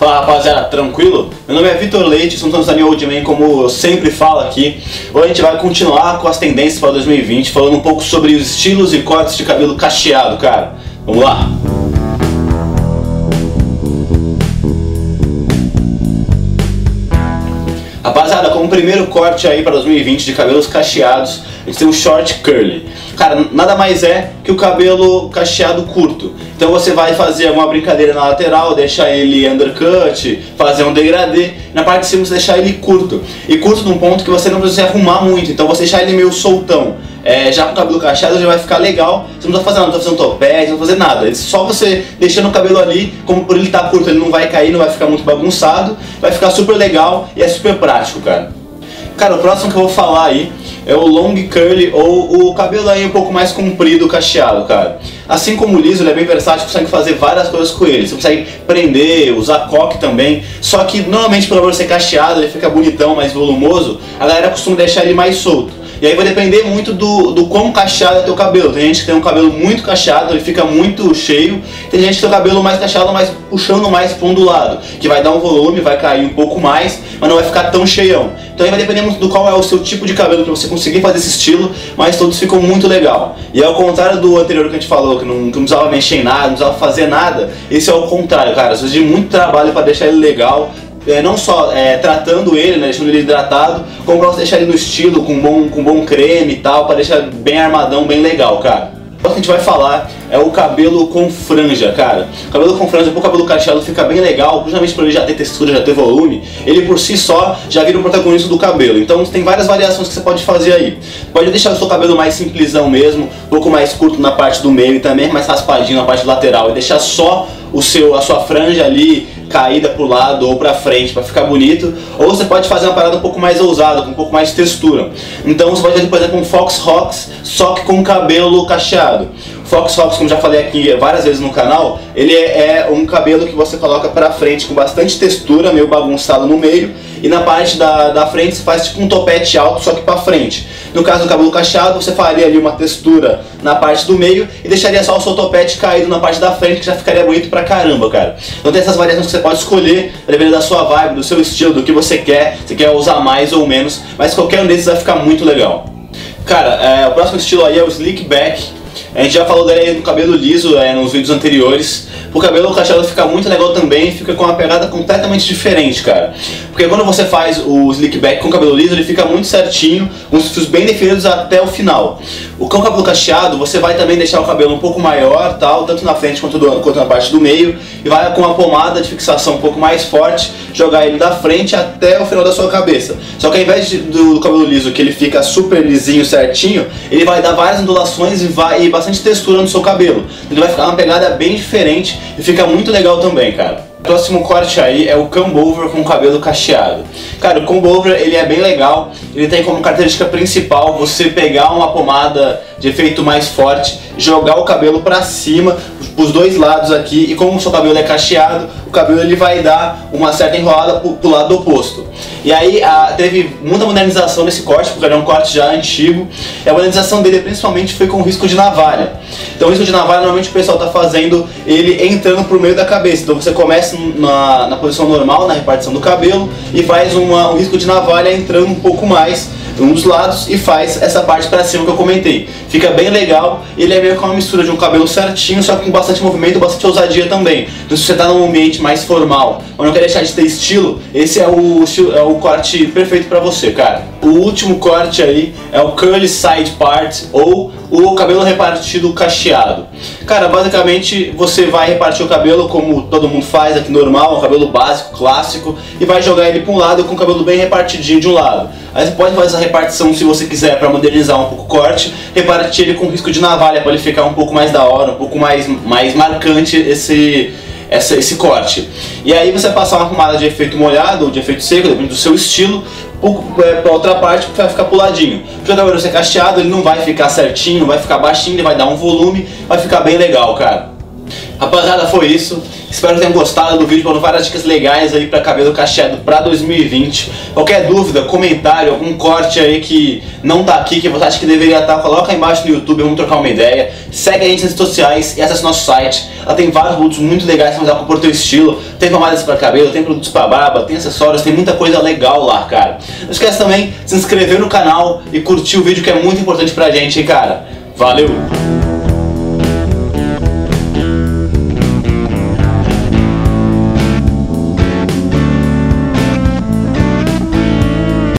Fala rapaziada, tranquilo? Meu nome é Vitor Leite, um Tanzania Old Man, como eu sempre falo aqui. Hoje a gente vai continuar com as tendências para 2020, falando um pouco sobre os estilos e cortes de cabelo cacheado, cara. Vamos lá! Rapaziada, como primeiro corte aí para 2020 de cabelos cacheados, a gente tem o short curly. Cara, nada mais é que o cabelo cacheado curto. Então você vai fazer alguma brincadeira na lateral, deixar ele undercut, fazer um degradê. Na parte de cima você deixar ele curto. E curto num ponto que você não precisa arrumar muito. Então você deixar ele meio soltão. É, já com o cabelo cacheado já vai ficar legal. Você não tá fazendo nada, não tá fazendo topete, não tá fazendo nada. Só você deixando o cabelo ali, como por ele tá curto, ele não vai cair, não vai ficar muito bagunçado. Vai ficar super legal e é super prático, cara. Cara, o próximo que eu vou falar aí é o long curly ou o cabelo aí um pouco mais comprido, cacheado, cara. Assim como o liso, ele é bem versátil, consegue fazer várias coisas com ele. Você consegue prender, usar coque também. Só que normalmente pelo ser cacheado, ele fica bonitão, mais volumoso, a galera costuma deixar ele mais solto. E aí vai depender muito do, do quão cacheado é teu cabelo. Tem gente que tem um cabelo muito cacheado, ele fica muito cheio. Tem gente que tem o cabelo mais cacheado, mas puxando mais para um do lado. Que vai dar um volume, vai cair um pouco mais, mas não vai ficar tão cheião. Então aí vai depender muito do qual é o seu tipo de cabelo para você conseguir fazer esse estilo, mas todos ficam muito legal. E ao contrário do anterior que a gente falou, que não, que não precisava mexer em nada, não precisava fazer nada, esse é o contrário, cara. Você de muito trabalho para deixar ele legal, é, não só é, tratando ele, né, deixando ele hidratado, como pra você deixar ele no estilo, com bom, com bom creme e tal, para deixar bem armadão, bem legal, cara. O que a gente vai falar é o cabelo com franja, cara. O cabelo com franja, o cabelo cacheado fica bem legal, justamente por ele já ter textura, já ter volume, ele por si só já vira o protagonista do cabelo. Então tem várias variações que você pode fazer aí. Pode deixar o seu cabelo mais simplesão mesmo, um pouco mais curto na parte do meio e também mais raspadinho na parte lateral e deixar só o seu, a sua franja ali caída pro lado ou pra frente para ficar bonito, ou você pode fazer uma parada um pouco mais ousada, com um pouco mais de textura. Então você pode fazer, por exemplo, um Fox Rocks, só que com cabelo cacheado. Fox Rocks, como já falei aqui várias vezes no canal, ele é, é um cabelo que você coloca pra frente com bastante textura, meio bagunçado no meio, e na parte da, da frente você faz tipo um topete alto, só que pra frente. No caso do cabelo cacheado, você faria ali uma textura na parte do meio e deixaria só o seu topete caído na parte da frente, que já ficaria bonito pra caramba, cara. Então tem essas variações que você pode escolher, dependendo da sua vibe, do seu estilo, do que você quer, se quer usar mais ou menos, mas qualquer um desses vai ficar muito legal. Cara, é, o próximo estilo aí é o Slick Back. A gente já falou dele no cabelo liso é, nos vídeos anteriores. O cabelo cacheado fica muito legal também, fica com uma pegada completamente diferente, cara. Porque quando você faz o slick back com o cabelo liso, ele fica muito certinho, com os fios bem definidos até o final. O com o cabelo cacheado, você vai também deixar o cabelo um pouco maior, tal, tanto na frente quanto, do, quanto na parte do meio, e vai com uma pomada de fixação um pouco mais forte, jogar ele da frente até o final da sua cabeça. Só que ao invés de, do, do, cabelo liso, que ele fica super lisinho, certinho, ele vai dar várias ondulações e, vai, e bastante textura no seu cabelo. Ele vai ficar uma pegada bem diferente e fica muito legal também, cara. Próximo corte aí é o comb over com cabelo cacheado. Cara, o comb over ele é bem legal, ele tem como característica principal você pegar uma pomada de efeito mais forte, jogar o cabelo para cima, os dois lados aqui, e como o seu cabelo é cacheado, o cabelo ele vai dar uma certa enrolada pro, pro lado oposto. E aí a, teve muita modernização nesse corte, porque era um corte já antigo, e a modernização dele principalmente foi com risco de navalha. Então o risco de navalha normalmente o pessoal está fazendo ele entrando por meio da cabeça. Então você começa na, na posição normal, na repartição do cabelo, e faz uma, um risco de navalha entrando um pouco mais um dos lados e faz essa parte para cima que eu comentei. Fica bem legal, ele é meio que uma mistura de um cabelo certinho, só que com bastante movimento, bastante ousadia também. Então se você está num ambiente mais formal, ou não quer deixar de ter estilo, esse é o, é o corte perfeito para você, cara. O último corte aí é o curly side part ou o cabelo repartido cacheado. Cara, basicamente você vai repartir o cabelo como todo mundo faz aqui normal, um cabelo básico, clássico, e vai jogar ele para um lado com o cabelo bem repartidinho de um lado. Aí você pode fazer essa repartição se você quiser para modernizar um pouco o corte, repartir ele com risco de navalha para ele ficar um pouco mais da hora, um pouco mais, mais marcante esse essa, esse corte. E aí você passar uma arrumada de efeito molhado ou de efeito seco, depende do seu estilo, é, para outra parte vai ficar puladinho. Porque o cabelo ser cacheado, ele não vai ficar certinho, vai ficar baixinho, ele vai dar um volume, vai ficar bem legal, cara. Rapaziada, foi isso. Espero que tenham gostado do vídeo, foram várias dicas legais aí para cabelo cacheado para 2020. Qualquer dúvida, comentário, algum corte aí que não tá aqui, que você acha que deveria estar, tá, coloca aí embaixo no YouTube, vamos trocar uma ideia. Segue a gente nas redes sociais e acesse nosso site. Lá tem vários produtos muito legais para usar o teu estilo. Tem pomadas para cabelo, tem produtos para barba, tem acessórios, tem muita coisa legal lá, cara. Não esquece também de se inscrever no canal e curtir o vídeo que é muito importante pra gente, hein, cara. Valeu!